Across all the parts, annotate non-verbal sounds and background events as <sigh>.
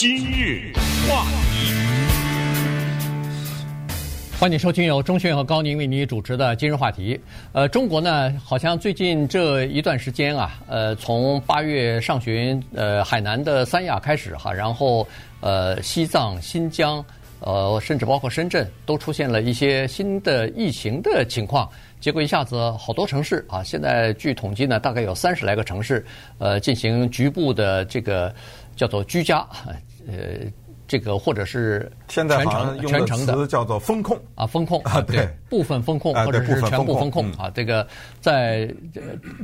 今日话题，欢迎收听由钟迅和高宁为你主持的今日话题。呃，中国呢，好像最近这一段时间啊，呃，从八月上旬，呃，海南的三亚开始哈，然后呃，西藏、新疆，呃，甚至包括深圳，都出现了一些新的疫情的情况。结果一下子好多城市啊，现在据统计呢，大概有三十来个城市，呃，进行局部的这个叫做居家，呃，这个或者是全程全程的叫做风控啊，风控啊，对，部分风控或者是全部风控啊，这个在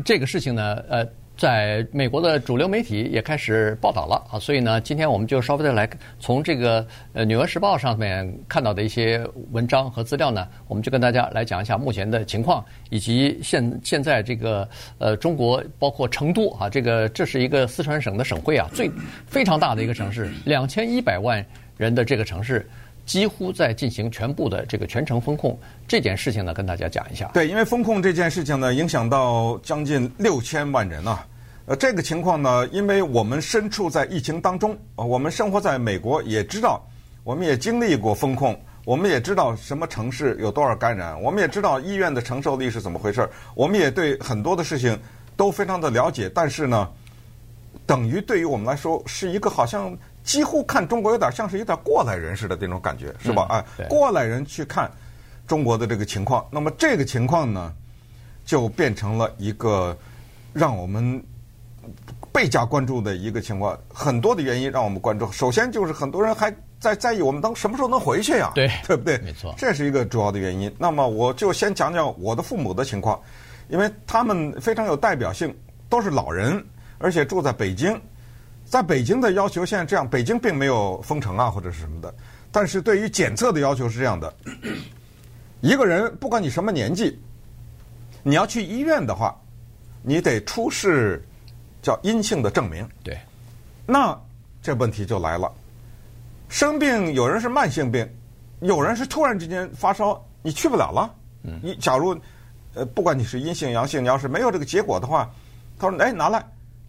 这个事情呢，呃。在美国的主流媒体也开始报道了啊，所以呢，今天我们就稍微的来从这个呃《纽约时报》上面看到的一些文章和资料呢，我们就跟大家来讲一下目前的情况，以及现现在这个呃中国包括成都啊，这个这是一个四川省的省会啊，最非常大的一个城市，两千一百万人的这个城市。几乎在进行全部的这个全程封控这件事情呢，跟大家讲一下。对，因为封控这件事情呢，影响到将近六千万人啊。呃，这个情况呢，因为我们身处在疫情当中，呃我们生活在美国，也知道，我们也经历过封控，我们也知道什么城市有多少感染，我们也知道医院的承受力是怎么回事儿，我们也对很多的事情都非常的了解。但是呢，等于对于我们来说，是一个好像。几乎看中国有点像是有点过来人似的这种感觉，是吧？哎、嗯，过来人去看中国的这个情况，那么这个情况呢，就变成了一个让我们倍加关注的一个情况。很多的原因让我们关注，首先就是很多人还在在意我们能什么时候能回去呀？对，<laughs> 对不对？没错，这是一个主要的原因。那么我就先讲讲我的父母的情况，因为他们非常有代表性，都是老人，而且住在北京。在北京的要求现在这样，北京并没有封城啊或者是什么的，但是对于检测的要求是这样的：<coughs> 一个人不管你什么年纪，你要去医院的话，你得出示叫阴性的证明。对，那这问题就来了，生病有人是慢性病，有人是突然之间发烧，你去不了了。你假如呃不管你是阴性阳性，你要是没有这个结果的话，他说哎拿来。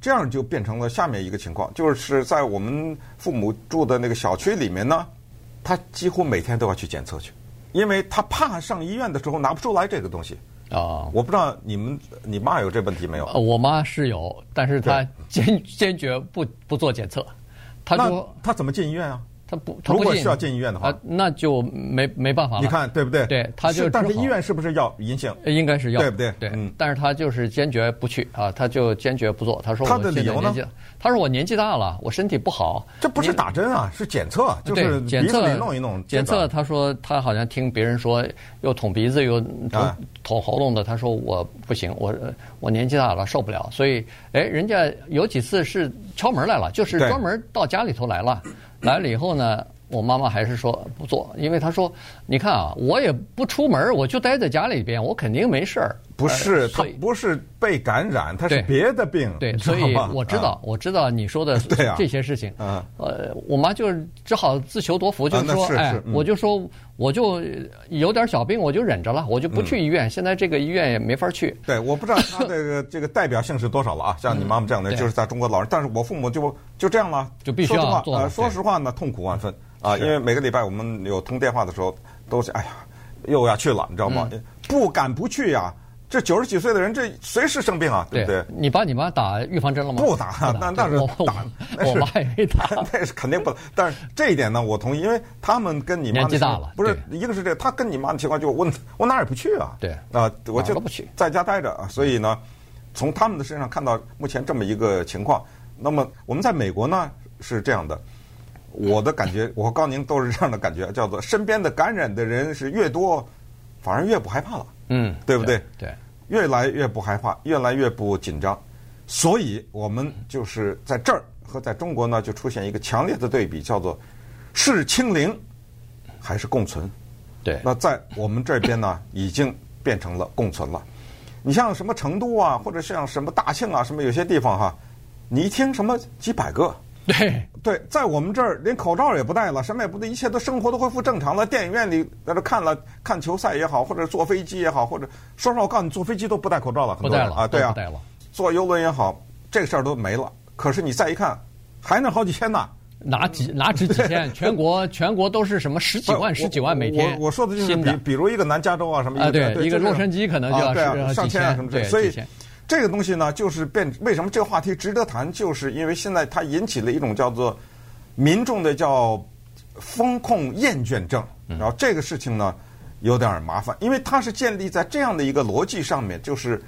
这样就变成了下面一个情况，就是在我们父母住的那个小区里面呢，他几乎每天都要去检测去，因为他怕上医院的时候拿不出来这个东西。啊、哦，我不知道你们你妈有这问题没有？我妈是有，但是她坚坚决不不做检测。她说她怎么进医院啊？他不，他不，如果需要进医院的话，啊、那就没没办法了。你看对不对？对，他就但是医院是不是要阴性？应该是要，对不对？对，嗯。但是他就是坚决不去啊，他就坚决不做。他说我他的理由呢？他说我年纪大了，我身体不好。这不是打针啊，是检测，就是鼻子里弄一弄。检测，他说他好像听别人说又捅鼻子又捅捅喉咙的，他说我不行，我我年纪大了受不了。所以，哎，人家有几次是敲门来了，就是专门到家里头来了，来了以后呢。我妈妈还是说不做，因为她说：“你看啊，我也不出门，我就待在家里边，我肯定没事儿。”不是，他不是被感染，他是别的病。对，所以我知道，我知道你说的 <laughs> 这些事情。嗯，呃，我妈就只好自求多福，就是说，哎，我就说，我就有点小病，我就忍着了，我就不去医院。现在这个医院也没法去。对，我不知道他这个这个代表性是多少了啊？像你妈妈这样的，就是在中国老人，但是我父母就就这样了，就必须要做。说实话呢，痛苦万分。啊，因为每个礼拜我们有通电话的时候，都是哎呀，又要去了，你知道吗？嗯、不敢不去呀。这九十几岁的人，这随时生病啊，对不对？你爸你妈打预防针了吗？不打，那那是打。我妈也没打，<laughs> 那是肯定不。但是这一点呢，我同意，因为他们跟你妈年纪大了，不是一个是这个，他跟你妈的情况就我我哪儿也不去啊。对啊，我就在家待着啊。所以呢，从他们的身上看到目前这么一个情况。那么我们在美国呢是这样的。我的感觉，我和高宁都是这样的感觉，叫做身边的感染的人是越多，反而越不害怕了。嗯，对不对？对，越来越不害怕，越来越不紧张。所以我们就是在这儿和在中国呢，就出现一个强烈的对比，叫做是清零还是共存？对。那在我们这边呢，已经变成了共存了。你像什么成都啊，或者像什么大庆啊，什么有些地方哈，你一听什么几百个。对对，在我们这儿连口罩也不戴了，什么也不戴，一切都生活都恢复正常了。电影院里在这看了看球赛也好，或者坐飞机也好，或者说实话，我告诉你，坐飞机都不戴口罩了，很多了啊，对啊，坐游轮也好，这个事儿都没了。可是你再一看，还那好几千呢，哪几哪值几千？全国 <laughs> 全国都是什么十几万、十几万每天。我我说的就是比比如一个南加州啊什么啊，对，一个洛杉矶可能就要上千啊什么之类。所以这个东西呢，就是变为什么这个话题值得谈，就是因为现在它引起了一种叫做民众的叫风控厌倦症。然后这个事情呢有点麻烦，因为它是建立在这样的一个逻辑上面，就是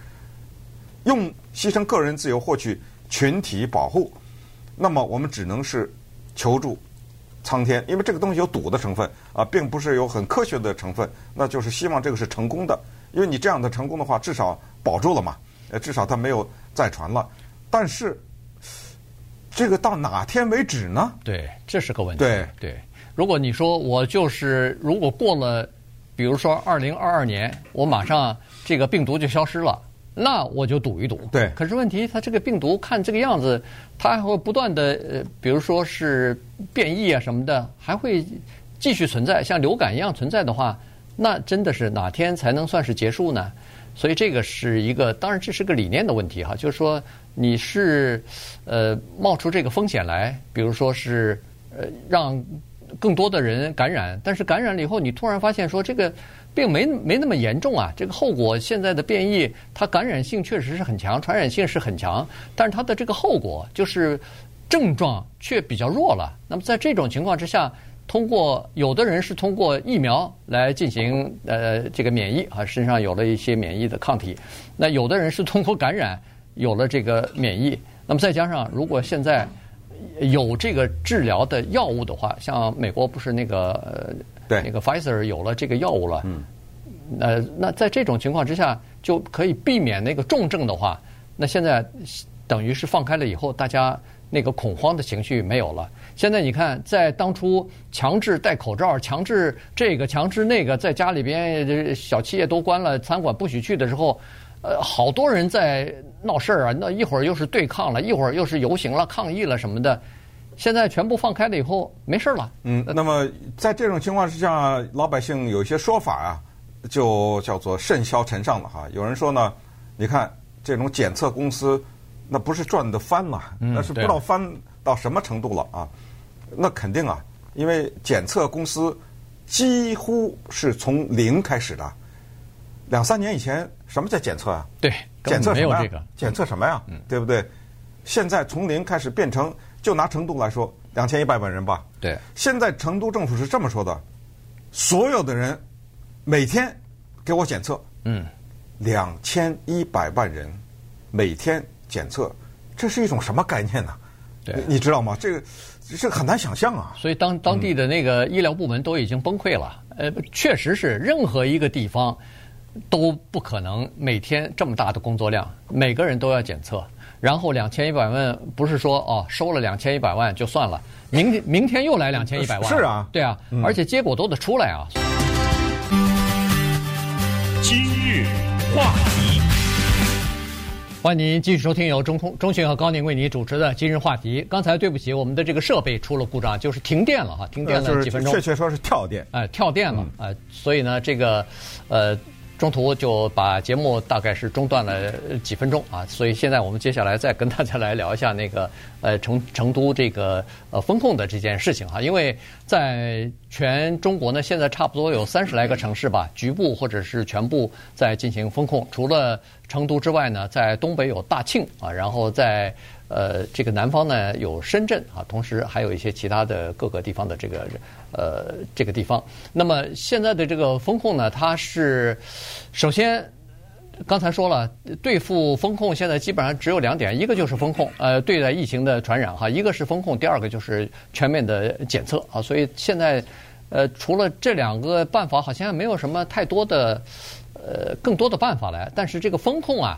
用牺牲个人自由获取群体保护。那么我们只能是。求助苍天，因为这个东西有赌的成分啊，并不是有很科学的成分。那就是希望这个是成功的，因为你这样的成功的话，至少保住了嘛，呃，至少它没有再传了。但是这个到哪天为止呢？对，这是个问题。对对，如果你说我就是，如果过了，比如说二零二二年，我马上这个病毒就消失了。那我就赌一赌。对。可是问题，它这个病毒看这个样子，它还会不断的呃，比如说是变异啊什么的，还会继续存在，像流感一样存在的话，那真的是哪天才能算是结束呢？所以这个是一个，当然这是个理念的问题哈，就是说你是呃冒出这个风险来，比如说是呃让更多的人感染，但是感染了以后，你突然发现说这个。病没没那么严重啊，这个后果现在的变异，它感染性确实是很强，传染性是很强，但是它的这个后果就是症状却比较弱了。那么在这种情况之下，通过有的人是通过疫苗来进行呃这个免疫啊，身上有了一些免疫的抗体，那有的人是通过感染有了这个免疫，那么再加上如果现在有这个治疗的药物的话，像美国不是那个。呃对，那个 Pfizer 有了这个药物了，嗯，呃，那在这种情况之下，就可以避免那个重症的话，那现在等于是放开了以后，大家那个恐慌的情绪没有了。现在你看，在当初强制戴口罩、强制这个、强制那个，在家里边小企业都关了，餐馆不许去的时候，呃，好多人在闹事儿啊，那一会儿又是对抗了，一会儿又是游行了、抗议了什么的。现在全部放开了以后，没事了。嗯，那么在这种情况之下，老百姓有一些说法啊，就叫做甚嚣尘上了哈。有人说呢，你看这种检测公司，那不是赚的翻嘛，那是不知道翻到什么程度了啊。那肯定啊，因为检测公司几乎是从零开始的。两三年以前，什么叫检测啊？对，检测什么呀？检测什么呀？嗯，对不对？现在从零开始变成。就拿成都来说，两千一百万人吧。对。现在成都政府是这么说的：所有的人每天给我检测。嗯。两千一百万人每天检测，这是一种什么概念呢？对。你知道吗？这个这个很难想象啊。所以当当地的那个医疗部门都已经崩溃了。呃，确实是任何一个地方都不可能每天这么大的工作量，每个人都要检测。然后两千一百万不是说哦收了两千一百万就算了，明天明天又来两千一百万，是啊，对啊，而且结果都得出来啊。今日话题，欢迎您继续收听由中空中讯和高宁为您主持的今日话题。刚才对不起，我们的这个设备出了故障，就是停电了哈，停电了几分钟，确切说是跳电，哎，跳电了啊，所以呢，这个呃。中途就把节目大概是中断了几分钟啊，所以现在我们接下来再跟大家来聊一下那个 <laughs> 呃成成都这个呃风控的这件事情哈，因为在全中国呢，现在差不多有三十来个城市吧，局部或者是全部在进行风控，除了成都之外呢，在东北有大庆啊，然后在。呃，这个南方呢有深圳啊，同时还有一些其他的各个地方的这个呃这个地方。那么现在的这个风控呢，它是首先刚才说了，对付风控现在基本上只有两点，一个就是风控，呃，对待疫情的传染哈，一个是风控，第二个就是全面的检测啊。所以现在呃，除了这两个办法，好像没有什么太多的呃更多的办法来。但是这个风控啊。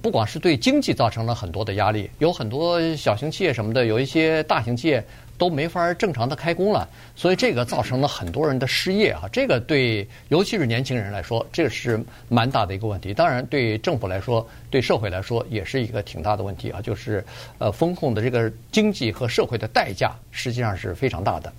不光是对经济造成了很多的压力，有很多小型企业什么的，有一些大型企业都没法正常的开工了，所以这个造成了很多人的失业啊。这个对尤其是年轻人来说，这是蛮大的一个问题。当然，对政府来说，对社会来说，也是一个挺大的问题啊。就是呃，封控的这个经济和社会的代价实际上是非常大的。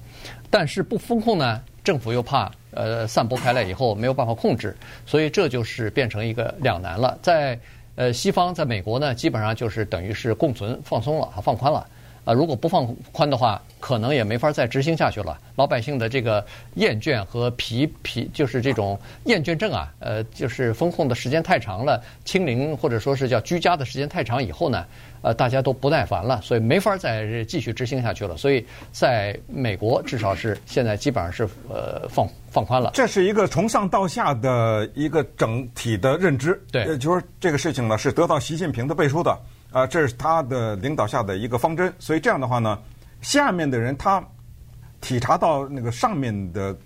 但是不封控呢，政府又怕呃散播开来以后没有办法控制，所以这就是变成一个两难了。在呃，西方在美国呢，基本上就是等于是共存放松了啊，放宽了。呃，如果不放宽的话，可能也没法再执行下去了。老百姓的这个厌倦和疲疲，就是这种厌倦症啊，呃，就是封控的时间太长了，清零或者说是叫居家的时间太长以后呢，呃，大家都不耐烦了，所以没法再继续执行下去了。所以在美国，至少是现在基本上是呃放放宽了。这是一个从上到下的一个整体的认知，对，就是这个事情呢是得到习近平的背书的。啊，这是他的领导下的一个方针，所以这样的话呢，下面的人他体察到那个上面的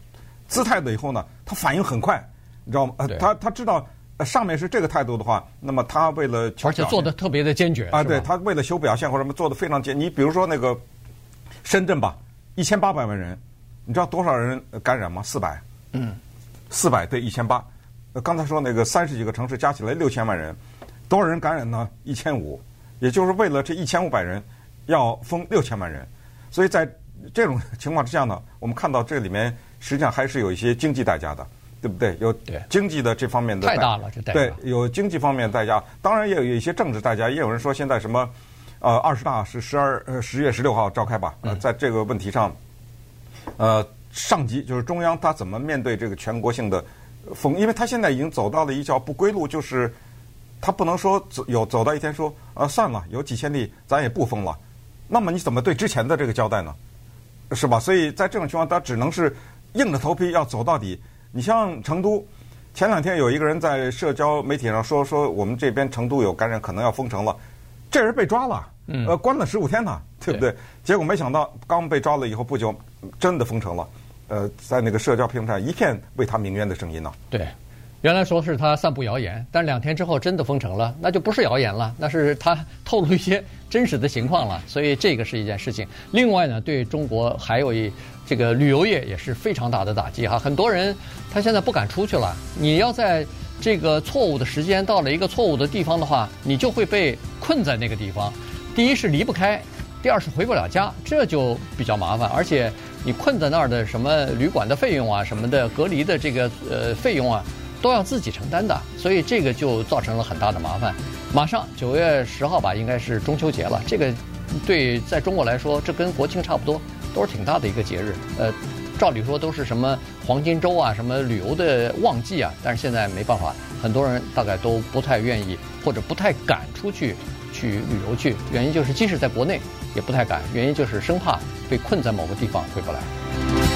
姿态的以后呢，他反应很快，你知道吗？呃，他他知道上面是这个态度的话，那么他为了而且做的特别的坚决啊，对他为了求表现或者什么做的非常坚。你比如说那个深圳吧，一千八百万人，你知道多少人感染吗？四百，嗯，四百对一千八。刚才说那个三十几个城市加起来六千万人，多少人感染呢？一千五。也就是为了这一千五百人，要封六千万人，所以在这种 <laughs> 情况之下呢，我们看到这里面实际上还是有一些经济代价的，对不对？有经济的这方面的太大了，这代价。对，有经济方面的代价，当然也有一些政治代价。也有人说现在什么，呃，二十大是十二呃十月十六号召开吧？呃，在这个问题上，呃，上级就是中央，他怎么面对这个全国性的封？因为他现在已经走到了一条不归路，就是。他不能说走有走到一天说啊算了，有几千例咱也不封了，那么你怎么对之前的这个交代呢？是吧？所以在这种情况，他只能是硬着头皮要走到底。你像成都，前两天有一个人在社交媒体上说说我们这边成都有感染，可能要封城了，这人被抓了，呃，关了十五天呢，对不对？结果没想到刚被抓了以后不久，真的封城了，呃，在那个社交平台一片为他鸣冤的声音呢。对。原来说是他散布谣言，但两天之后真的封城了，那就不是谣言了，那是他透露一些真实的情况了。所以这个是一件事情。另外呢，对中国还有一这个旅游业也是非常大的打击哈。很多人他现在不敢出去了。你要在这个错误的时间到了一个错误的地方的话，你就会被困在那个地方。第一是离不开，第二是回不了家，这就比较麻烦。而且你困在那儿的什么旅馆的费用啊，什么的隔离的这个呃费用啊。都要自己承担的，所以这个就造成了很大的麻烦。马上九月十号吧，应该是中秋节了。这个对在中国来说，这跟国庆差不多，都是挺大的一个节日。呃，照理说都是什么黄金周啊，什么旅游的旺季啊，但是现在没办法，很多人大概都不太愿意或者不太敢出去去旅游去。原因就是即使在国内也不太敢，原因就是生怕被困在某个地方回不来。